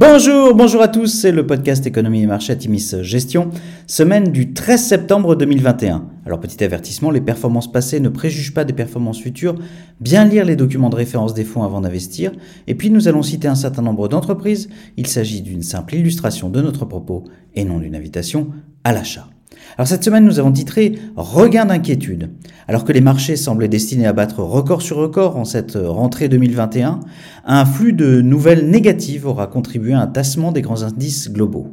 Bonjour, bonjour à tous, c'est le podcast Économie et Marché Timis Gestion, semaine du 13 septembre 2021. Alors petit avertissement, les performances passées ne préjugent pas des performances futures, bien lire les documents de référence des fonds avant d'investir, et puis nous allons citer un certain nombre d'entreprises, il s'agit d'une simple illustration de notre propos et non d'une invitation à l'achat. Alors cette semaine, nous avons titré Regain d'inquiétude. Alors que les marchés semblaient destinés à battre record sur record en cette rentrée 2021, un flux de nouvelles négatives aura contribué à un tassement des grands indices globaux.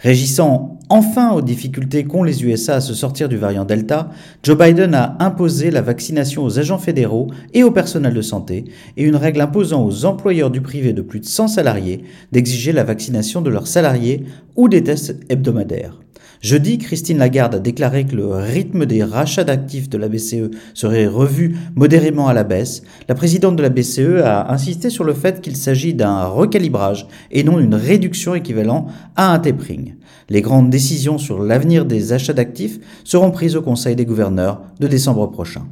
Régissant enfin aux difficultés qu'ont les USA à se sortir du variant Delta, Joe Biden a imposé la vaccination aux agents fédéraux et au personnel de santé et une règle imposant aux employeurs du privé de plus de 100 salariés d'exiger la vaccination de leurs salariés ou des tests hebdomadaires. Jeudi, Christine Lagarde a déclaré que le rythme des rachats d'actifs de la BCE serait revu modérément à la baisse. La présidente de la BCE a insisté sur le fait qu'il s'agit d'un recalibrage et non d'une réduction équivalent à un tapering. Les grandes décisions sur l'avenir des achats d'actifs seront prises au Conseil des gouverneurs de décembre prochain.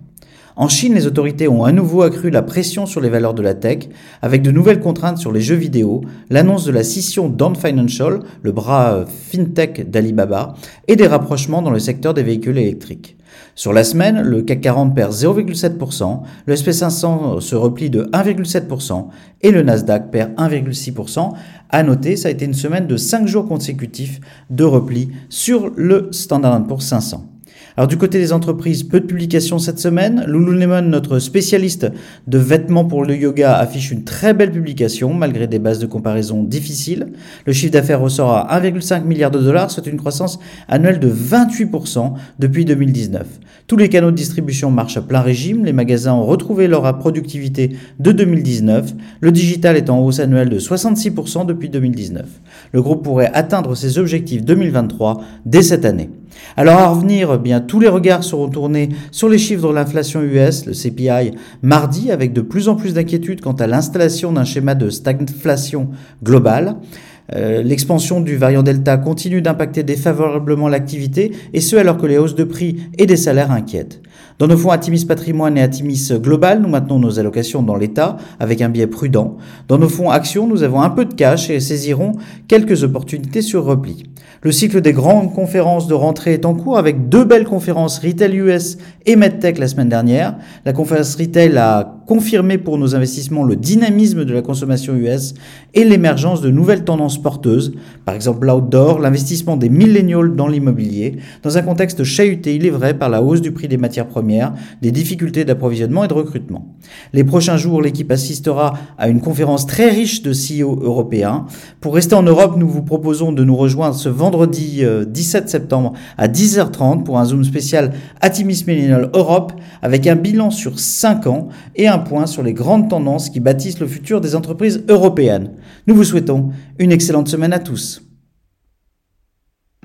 En Chine, les autorités ont à nouveau accru la pression sur les valeurs de la tech, avec de nouvelles contraintes sur les jeux vidéo, l'annonce de la scission d'Ant Financial, le bras euh, fintech d'Alibaba, et des rapprochements dans le secteur des véhicules électriques. Sur la semaine, le CAC 40 perd 0,7%, le SP500 se replie de 1,7% et le Nasdaq perd 1,6%. À noter, ça a été une semaine de 5 jours consécutifs de repli sur le Standard Poor's 500. Alors du côté des entreprises, peu de publications cette semaine. Lululemon, notre spécialiste de vêtements pour le yoga, affiche une très belle publication malgré des bases de comparaison difficiles. Le chiffre d'affaires ressort à 1,5 milliard de dollars, soit une croissance annuelle de 28% depuis 2019. Tous les canaux de distribution marchent à plein régime, les magasins ont retrouvé leur productivité de 2019, le digital est en hausse annuelle de 66% depuis 2019. Le groupe pourrait atteindre ses objectifs 2023 dès cette année. Alors à revenir, eh bien tous les regards seront tournés sur les chiffres de l'inflation US, le CPI, mardi, avec de plus en plus d'inquiétudes quant à l'installation d'un schéma de stagflation globale. Euh, l'expansion du variant Delta continue d'impacter défavorablement l'activité, et ce alors que les hausses de prix et des salaires inquiètent. Dans nos fonds Atimis Patrimoine et Atimis Global, nous maintenons nos allocations dans l'État avec un biais prudent. Dans nos fonds Actions, nous avons un peu de cash et saisirons quelques opportunités sur repli. Le cycle des grandes conférences de rentrée est en cours avec deux belles conférences Retail US et MedTech la semaine dernière. La conférence Retail a confirmé pour nos investissements le dynamisme de la consommation US et l'émergence de nouvelles tendances porteuses, par exemple l'outdoor, l'investissement des millennials dans l'immobilier, dans un contexte chahuté, il est vrai, par la hausse du prix des matières premières, des difficultés d'approvisionnement et de recrutement. Les prochains jours, l'équipe assistera à une conférence très riche de CEO européens. Pour rester en Europe, nous vous proposons de nous rejoindre ce vendredi 17 euh, septembre à 10h30 pour un zoom spécial Atimis Millennial Europe avec un bilan sur 5 ans et un un point sur les grandes tendances qui bâtissent le futur des entreprises européennes. Nous vous souhaitons une excellente semaine à tous.